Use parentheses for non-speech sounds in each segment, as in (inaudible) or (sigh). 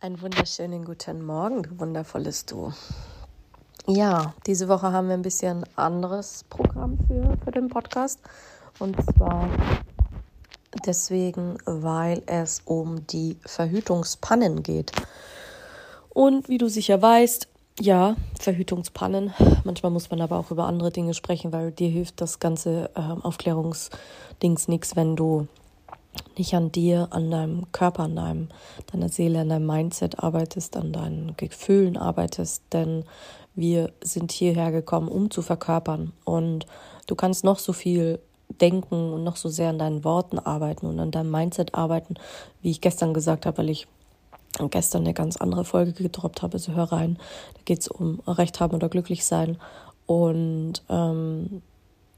Einen wunderschönen guten Morgen, du wundervolles Du. Ja, diese Woche haben wir ein bisschen anderes Programm für, für den Podcast. Und zwar deswegen, weil es um die Verhütungspannen geht. Und wie du sicher weißt, ja, Verhütungspannen. Manchmal muss man aber auch über andere Dinge sprechen, weil dir hilft das ganze äh, Aufklärungsdings nichts, wenn du nicht an dir, an deinem Körper, an deinem, deiner Seele, an deinem Mindset arbeitest, an deinen Gefühlen arbeitest, denn wir sind hierher gekommen, um zu verkörpern. Und du kannst noch so viel denken und noch so sehr an deinen Worten arbeiten und an deinem Mindset arbeiten, wie ich gestern gesagt habe, weil ich gestern eine ganz andere Folge gedroppt habe, also hör rein. Da geht es um Recht haben oder glücklich sein. Und ähm,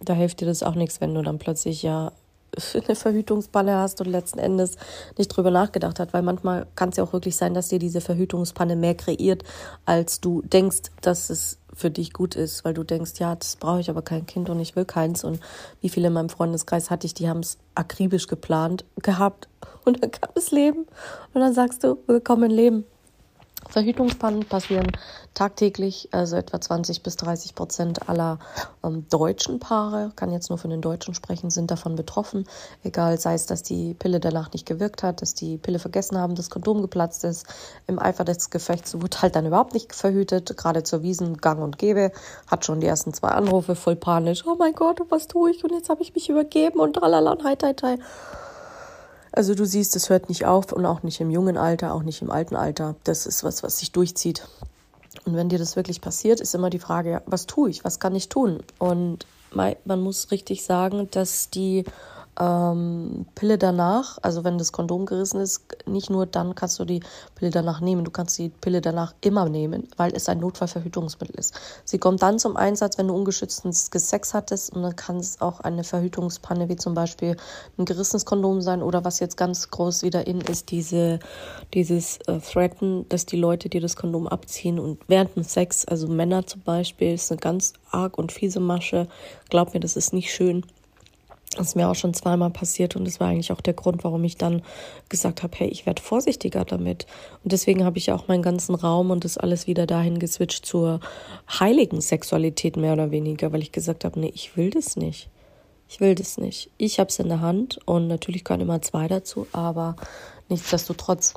da hilft dir das auch nichts, wenn du dann plötzlich ja eine Verhütungspanne hast und letzten Endes nicht drüber nachgedacht hat, weil manchmal kann es ja auch wirklich sein, dass dir diese Verhütungspanne mehr kreiert, als du denkst, dass es für dich gut ist, weil du denkst, ja, das brauche ich aber kein Kind und ich will keins. Und wie viele in meinem Freundeskreis hatte ich, die haben es akribisch geplant gehabt. Und dann kam das Leben. Und dann sagst du, willkommen Leben. Verhütungspannen passieren tagtäglich, also etwa 20 bis 30 Prozent aller ähm, deutschen Paare, kann jetzt nur von den Deutschen sprechen, sind davon betroffen. Egal, sei es, dass die Pille danach nicht gewirkt hat, dass die Pille vergessen haben, das Kondom geplatzt ist. Im Eifer des Gefechts wurde halt dann überhaupt nicht verhütet, gerade zur Wiesen gang und gäbe. Hat schon die ersten zwei Anrufe voll panisch. Oh mein Gott, was tue ich? Und jetzt habe ich mich übergeben und tralala und hei, hei, hei. Also du siehst, es hört nicht auf und auch nicht im jungen Alter, auch nicht im alten Alter. Das ist was, was sich durchzieht. Und wenn dir das wirklich passiert, ist immer die Frage, was tue ich, was kann ich tun? Und man muss richtig sagen, dass die ähm, Pille danach, also wenn das Kondom gerissen ist, nicht nur dann kannst du die Pille danach nehmen, du kannst die Pille danach immer nehmen, weil es ein Notfallverhütungsmittel ist. Sie kommt dann zum Einsatz, wenn du ungeschütztes Sex hattest und dann kann es auch eine Verhütungspanne wie zum Beispiel ein gerissenes Kondom sein oder was jetzt ganz groß wieder in ist, diese, dieses äh, Threaten, dass die Leute dir das Kondom abziehen und während dem Sex, also Männer zum Beispiel, ist eine ganz arg und fiese Masche. Glaub mir, das ist nicht schön. Das ist mir auch schon zweimal passiert und das war eigentlich auch der Grund, warum ich dann gesagt habe, hey, ich werde vorsichtiger damit. Und deswegen habe ich auch meinen ganzen Raum und das alles wieder dahin geswitcht zur heiligen Sexualität mehr oder weniger, weil ich gesagt habe, nee, ich will das nicht. Ich will das nicht. Ich habe es in der Hand und natürlich können immer zwei dazu, aber nichtsdestotrotz.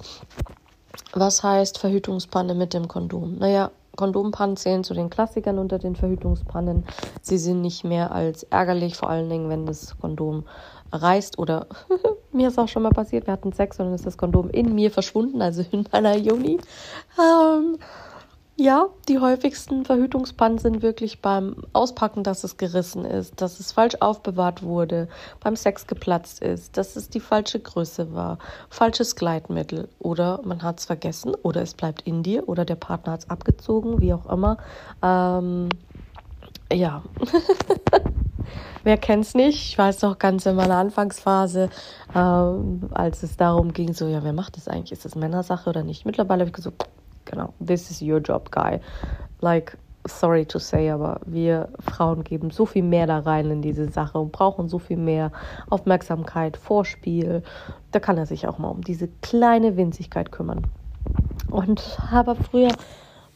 Was heißt Verhütungspanne mit dem Kondom? Naja, Kondompannen zählen zu den Klassikern unter den Verhütungspannen. Sie sind nicht mehr als ärgerlich, vor allen Dingen, wenn das Kondom reißt oder (laughs) mir ist auch schon mal passiert, wir hatten Sex und dann ist das Kondom in mir verschwunden, also in meiner Juni. Ähm, ja, die häufigsten Verhütungspannen sind wirklich beim Auspacken, dass es gerissen ist, dass es falsch aufbewahrt wurde, beim Sex geplatzt ist, dass es die falsche Größe war, falsches Gleitmittel oder man hat es vergessen oder es bleibt in dir oder der Partner hat es abgezogen, wie auch immer. Ähm, ja. (laughs) Wer kennt's nicht? Ich weiß noch ganz in meiner Anfangsphase, ähm, als es darum ging, so, ja, wer macht das eigentlich? Ist das Männersache oder nicht? Mittlerweile habe ich gesagt, genau, this is your job, guy. Like, sorry to say, aber wir Frauen geben so viel mehr da rein in diese Sache und brauchen so viel mehr Aufmerksamkeit, Vorspiel. Da kann er sich auch mal um diese kleine Winzigkeit kümmern. Und aber früher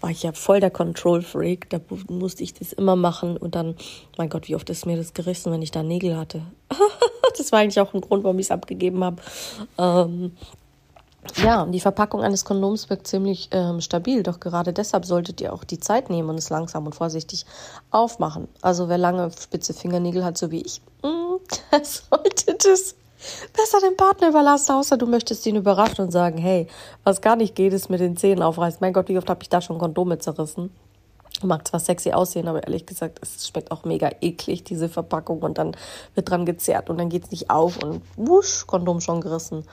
war ich ja voll der Control Freak, da musste ich das immer machen und dann, mein Gott, wie oft ist mir das gerissen, wenn ich da Nägel hatte. (laughs) das war eigentlich auch ein Grund, warum ich es abgegeben habe. Ähm, ja, die Verpackung eines Kondoms wirkt ziemlich ähm, stabil, doch gerade deshalb solltet ihr auch die Zeit nehmen und es langsam und vorsichtig aufmachen. Also wer lange spitze Fingernägel hat, so wie ich, mm, (laughs) der sollte das besser dem Partner überlassen, außer du möchtest ihn überraschen und sagen, hey, was gar nicht geht, ist mit den Zähnen aufreißen. Mein Gott, wie oft habe ich da schon Kondome zerrissen? Mag zwar sexy aussehen, aber ehrlich gesagt, es schmeckt auch mega eklig, diese Verpackung. Und dann wird dran gezerrt und dann geht es nicht auf und wusch, Kondom schon gerissen.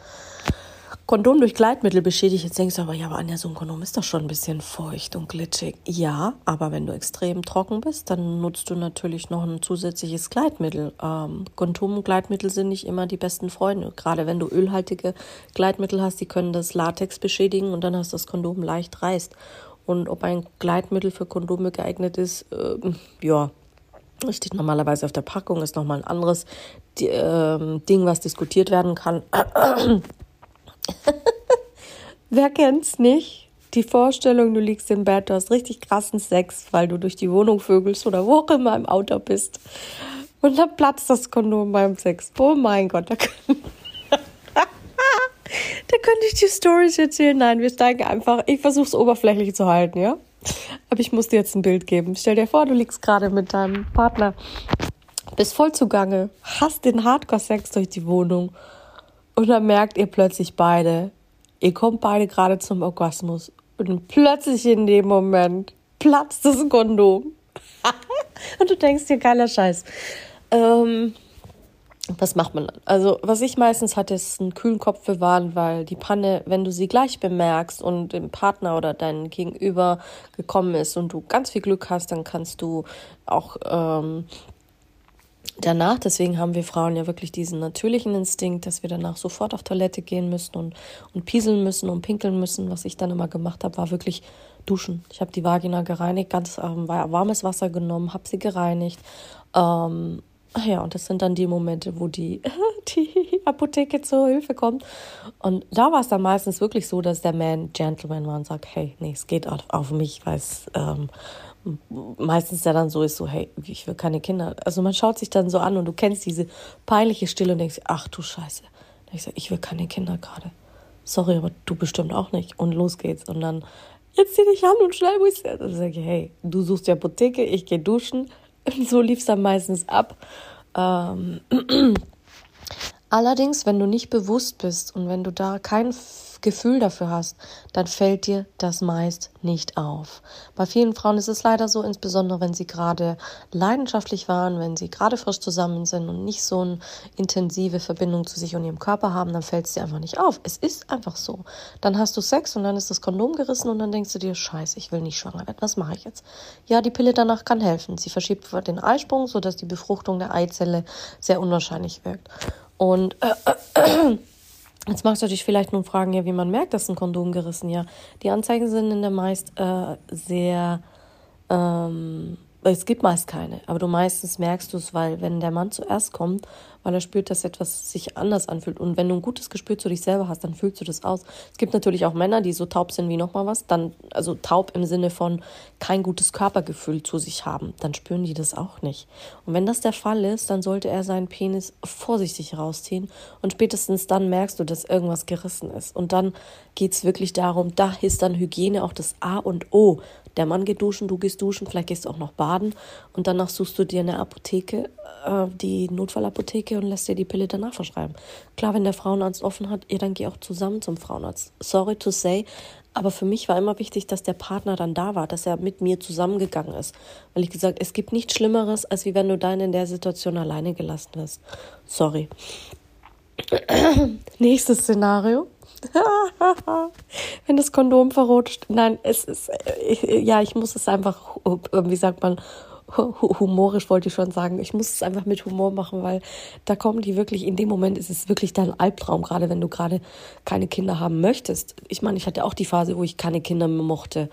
Kondom durch Gleitmittel beschädigt, jetzt denkst du aber, ja, aber Anja, so ein Kondom ist doch schon ein bisschen feucht und glitschig. Ja, aber wenn du extrem trocken bist, dann nutzt du natürlich noch ein zusätzliches Gleitmittel. Ähm, Kondom Gleitmittel sind nicht immer die besten Freunde. Gerade wenn du ölhaltige Gleitmittel hast, die können das Latex beschädigen und dann hast das Kondom leicht reißt. Und ob ein Gleitmittel für Kondome geeignet ist, äh, ja, steht normalerweise auf der Packung, ist nochmal ein anderes äh, Ding, was diskutiert werden kann. (laughs) Wer kennt's nicht? Die Vorstellung, du liegst im Bett, du hast richtig krassen Sex, weil du durch die Wohnung vögelst oder wo auch immer im Auto bist. Und dann platzt das Kondom beim Sex. Oh mein Gott, da, können (laughs) da könnte ich die Stories erzählen. Nein, wir steigen einfach. Ich versuche es oberflächlich zu halten, ja? Aber ich muss dir jetzt ein Bild geben. Stell dir vor, du liegst gerade mit deinem Partner, bist voll zugange, hast den Hardcore-Sex durch die Wohnung und dann merkt ihr plötzlich beide, ihr kommt beide gerade zum Orgasmus. Und plötzlich in dem Moment platzt das Kondom. (laughs) und du denkst dir, geiler Scheiß. Ähm, was macht man dann? Also, was ich meistens hatte, ist einen kühlen Kopf bewahren, weil die Panne, wenn du sie gleich bemerkst und dem Partner oder dein Gegenüber gekommen ist und du ganz viel Glück hast, dann kannst du auch ähm, danach, deswegen haben wir Frauen ja wirklich diesen natürlichen Instinkt, dass wir danach sofort auf Toilette gehen müssen und, und pieseln müssen und pinkeln müssen. Was ich dann immer gemacht habe, war wirklich duschen. Ich habe die Vagina gereinigt, ganz ähm, warmes Wasser genommen, habe sie gereinigt. Ähm, ja, und das sind dann die Momente, wo die, (laughs) die Apotheke zur Hilfe kommt. Und da war es dann meistens wirklich so, dass der Man Gentleman war und sagt, hey, nee, es geht auf, mich, weil es ähm, meistens ja dann so ist, so, hey, ich will keine Kinder. Also man schaut sich dann so an und du kennst diese peinliche Stille und denkst, ach du Scheiße. Ich sage, ich will keine Kinder gerade. Sorry, aber du bestimmt auch nicht. Und los geht's. Und dann, jetzt zieh dich an und schnell muss ich. Dann sage ich, hey, du suchst die Apotheke, ich gehe duschen. (laughs) So lief es dann meistens ab. Ähm, (clears throat) Allerdings, wenn du nicht bewusst bist und wenn du da kein Gefühl dafür hast, dann fällt dir das meist nicht auf. Bei vielen Frauen ist es leider so, insbesondere wenn sie gerade leidenschaftlich waren, wenn sie gerade frisch zusammen sind und nicht so eine intensive Verbindung zu sich und ihrem Körper haben, dann fällt es dir einfach nicht auf. Es ist einfach so. Dann hast du Sex und dann ist das Kondom gerissen und dann denkst du dir, scheiße, ich will nicht schwanger werden. Was mache ich jetzt? Ja, die Pille danach kann helfen. Sie verschiebt den Eisprung, sodass die Befruchtung der Eizelle sehr unwahrscheinlich wirkt. Und äh, äh, Jetzt magst du dich vielleicht nun fragen, ja, wie man merkt, dass ein Kondom gerissen. Ja, die Anzeigen sind in der meist äh, sehr ähm, es gibt meist keine, aber du meistens merkst du es, weil wenn der Mann zuerst kommt, weil er spürt, dass etwas sich anders anfühlt und wenn du ein gutes Gespür zu dich selber hast, dann fühlst du das aus. Es gibt natürlich auch Männer, die so taub sind wie nochmal was, dann also taub im Sinne von kein gutes Körpergefühl zu sich haben, dann spüren die das auch nicht. Und wenn das der Fall ist, dann sollte er seinen Penis vorsichtig rausziehen und spätestens dann merkst du, dass irgendwas gerissen ist und dann geht's wirklich darum, da ist dann Hygiene auch das A und O der Mann geht duschen, du gehst duschen, vielleicht gehst du auch noch baden und danach suchst du dir eine Apotheke, äh, die Notfallapotheke und lässt dir die Pille danach verschreiben. Klar, wenn der Frauenarzt offen hat, ihr dann geh auch zusammen zum Frauenarzt. Sorry to say, aber für mich war immer wichtig, dass der Partner dann da war, dass er mit mir zusammengegangen ist. Weil ich gesagt, es gibt nichts Schlimmeres, als wie wenn du dann in der Situation alleine gelassen wirst. Sorry. (clears throat) Nächstes Szenario. (laughs) Wenn das Kondom verrutscht. Nein, es ist, äh, ja, ich muss es einfach, wie sagt man, (laughs) humorisch wollte ich schon sagen. Ich muss es einfach mit Humor machen, weil da kommen die wirklich, in dem Moment ist es wirklich dein Albtraum, gerade wenn du gerade keine Kinder haben möchtest. Ich meine, ich hatte auch die Phase, wo ich keine Kinder mehr mochte.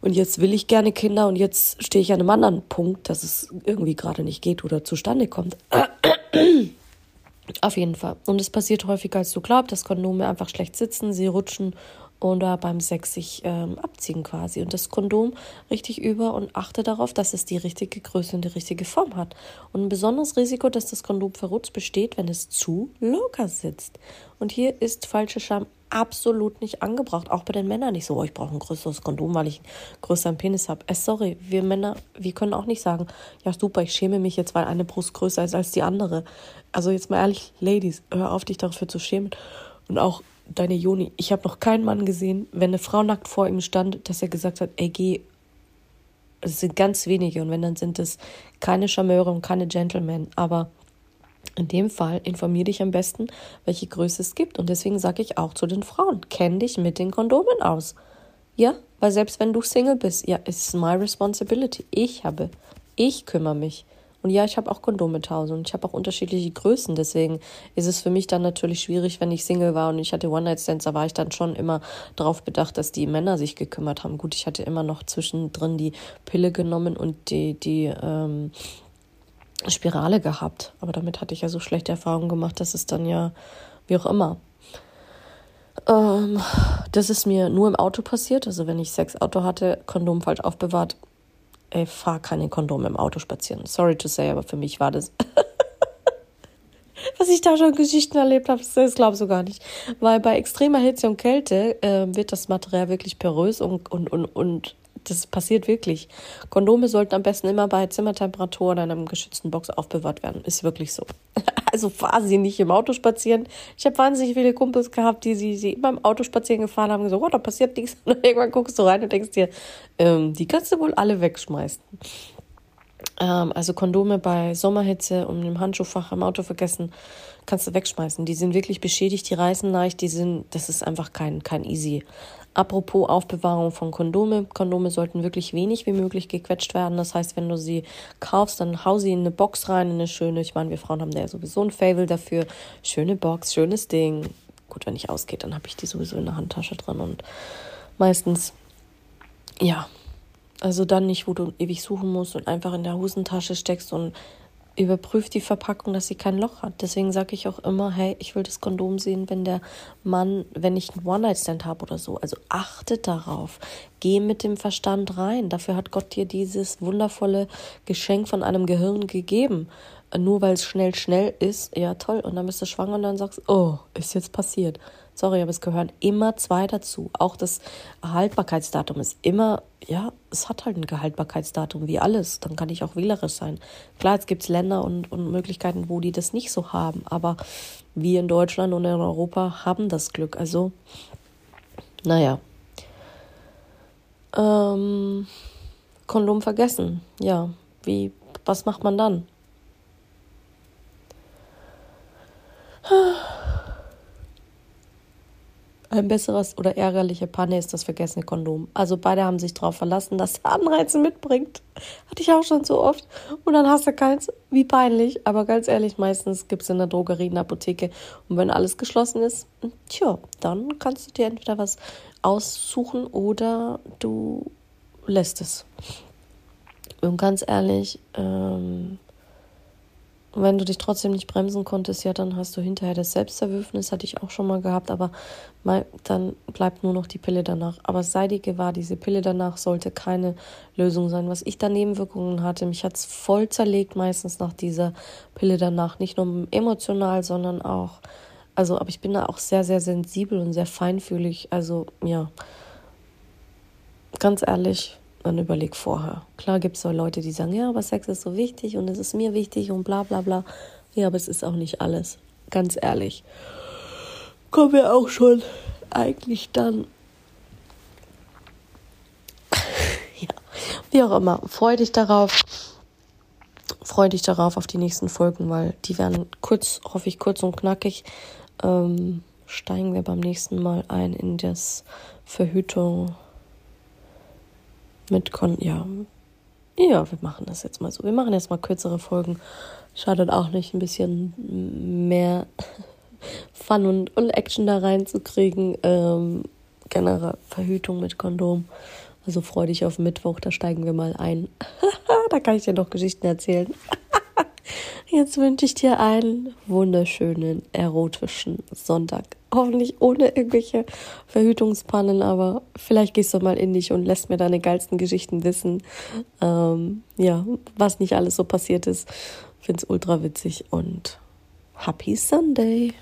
Und jetzt will ich gerne Kinder und jetzt stehe ich an einem anderen Punkt, dass es irgendwie gerade nicht geht oder zustande kommt. (clears throat) Auf jeden Fall. Und es passiert häufiger, als du glaubst, dass Kondome einfach schlecht sitzen, sie rutschen oder beim Sex sich ähm, abziehen quasi. Und das Kondom richtig über und achte darauf, dass es die richtige Größe und die richtige Form hat. Und ein besonderes Risiko, dass das Kondom verrutscht, besteht, wenn es zu locker sitzt. Und hier ist falsche Scham absolut nicht angebracht. Auch bei den Männern nicht so, oh, ich brauche ein größeres Kondom, weil ich einen größeren Penis habe. Äh, sorry, wir Männer, wir können auch nicht sagen, ja super, ich schäme mich jetzt, weil eine Brust größer ist als die andere. Also jetzt mal ehrlich, Ladies, hör auf, dich dafür zu schämen. Und auch deine Joni, ich habe noch keinen Mann gesehen, wenn eine Frau nackt vor ihm stand, dass er gesagt hat, ey, geh. Es sind ganz wenige und wenn, dann sind es keine Charmeure und keine Gentlemen. Aber In dem Fall informiere dich am besten, welche Größe es gibt. Und deswegen sage ich auch zu den Frauen, kenn dich mit den Kondomen aus. Ja, weil selbst wenn du Single bist, ja, it's my responsibility. Ich habe, ich kümmere mich. Und ja, ich habe auch Kondome Hause und ich habe auch unterschiedliche Größen. Deswegen ist es für mich dann natürlich schwierig, wenn ich Single war und ich hatte One-Night-Stands, da war ich dann schon immer darauf bedacht, dass die Männer sich gekümmert haben. Gut, ich hatte immer noch zwischendrin die Pille genommen und die, die ähm, Spirale gehabt. Aber damit hatte ich ja so schlechte Erfahrungen gemacht, dass es dann ja, wie auch immer. Ähm, das ist mir nur im Auto passiert. Also wenn ich Sexauto hatte, Kondom falsch aufbewahrt. Ey, fahr keine Kondome im Auto spazieren. Sorry to say, aber für mich war das. (laughs) Was ich da schon Geschichten erlebt habe, das glaubst du gar nicht. Weil bei extremer Hitze und Kälte äh, wird das Material wirklich porös und, und, und, und das passiert wirklich. Kondome sollten am besten immer bei Zimmertemperatur in einem geschützten Box aufbewahrt werden. Ist wirklich so. (laughs) Also sie nicht im Auto spazieren. Ich habe wahnsinnig viele Kumpels gehabt, die sie, sie immer im Auto spazieren gefahren haben gesagt, oh, da passiert nichts. (laughs) Und irgendwann guckst du rein und denkst dir, ähm, die kannst du wohl alle wegschmeißen. Ähm, also Kondome bei Sommerhitze und im Handschuhfach im Auto vergessen, kannst du wegschmeißen. Die sind wirklich beschädigt, die reißen leicht, die sind, das ist einfach kein, kein easy. Apropos Aufbewahrung von Kondome. Kondome sollten wirklich wenig wie möglich gequetscht werden. Das heißt, wenn du sie kaufst, dann hau sie in eine Box rein, in eine schöne, ich meine, wir Frauen haben da ja sowieso ein Fable dafür. Schöne Box, schönes Ding. Gut, wenn ich ausgehe, dann habe ich die sowieso in der Handtasche drin und meistens, ja, also dann nicht, wo du ewig suchen musst und einfach in der Hosentasche steckst und überprüft die Verpackung, dass sie kein Loch hat. Deswegen sage ich auch immer, hey, ich will das Kondom sehen, wenn der Mann, wenn ich einen One-Night-Stand habe oder so. Also achte darauf. Geh mit dem Verstand rein. Dafür hat Gott dir dieses wundervolle Geschenk von einem Gehirn gegeben. Nur weil es schnell, schnell ist, ja toll. Und dann bist du schwanger und dann sagst, oh, ist jetzt passiert. Sorry, aber es gehören immer zwei dazu. Auch das Haltbarkeitsdatum ist immer, ja, es hat halt ein Gehaltbarkeitsdatum, wie alles. Dann kann ich auch wählerisch sein. Klar, jetzt gibt es Länder und, und Möglichkeiten, wo die das nicht so haben. Aber wir in Deutschland und in Europa haben das Glück. Also, naja. Ähm, Kondom vergessen. Ja, wie, was macht man dann? Ein besseres oder ärgerliche Panne ist das vergessene Kondom. Also beide haben sich darauf verlassen, dass er Anreize mitbringt. Hatte ich auch schon so oft. Und dann hast du keins. Wie peinlich. Aber ganz ehrlich, meistens gibt es in der Drogerie, in der Apotheke. Und wenn alles geschlossen ist, tja, dann kannst du dir entweder was aussuchen oder du lässt es. Und ganz ehrlich, ähm, wenn du dich trotzdem nicht bremsen konntest, ja, dann hast du hinterher das Selbstzerwürfnis, hatte ich auch schon mal gehabt, aber mal, dann bleibt nur noch die Pille danach. Aber sei dir gewahr, diese Pille danach sollte keine Lösung sein. Was ich da Nebenwirkungen hatte, mich hat es voll zerlegt, meistens nach dieser Pille danach. Nicht nur emotional, sondern auch, also, aber ich bin da auch sehr, sehr sensibel und sehr feinfühlig. Also, ja, ganz ehrlich, dann überleg vorher. Klar gibt es so Leute, die sagen, ja, aber Sex ist so wichtig und es ist mir wichtig und bla bla bla. Ja, aber es ist auch nicht alles. Ganz ehrlich. Kommen wir auch schon eigentlich dann. (laughs) ja, wie auch immer. Freu dich darauf. Freu dich darauf auf die nächsten Folgen, weil die werden kurz, hoffe ich, kurz und knackig. Ähm, steigen wir beim nächsten Mal ein in das Verhütung mit Kon ja. Ja, wir machen das jetzt mal so. Wir machen jetzt mal kürzere Folgen. Schadet auch nicht, ein bisschen mehr (laughs) Fun und, und Action da reinzukriegen. Ähm, generell Verhütung mit Kondom. Also freu dich auf Mittwoch, da steigen wir mal ein. (laughs) da kann ich dir noch Geschichten erzählen. (laughs) Jetzt wünsche ich dir einen wunderschönen, erotischen Sonntag. Hoffentlich ohne irgendwelche Verhütungspannen, aber vielleicht gehst du mal in dich und lässt mir deine geilsten Geschichten wissen. Ähm, ja, was nicht alles so passiert ist. Find's ultra witzig und Happy Sunday!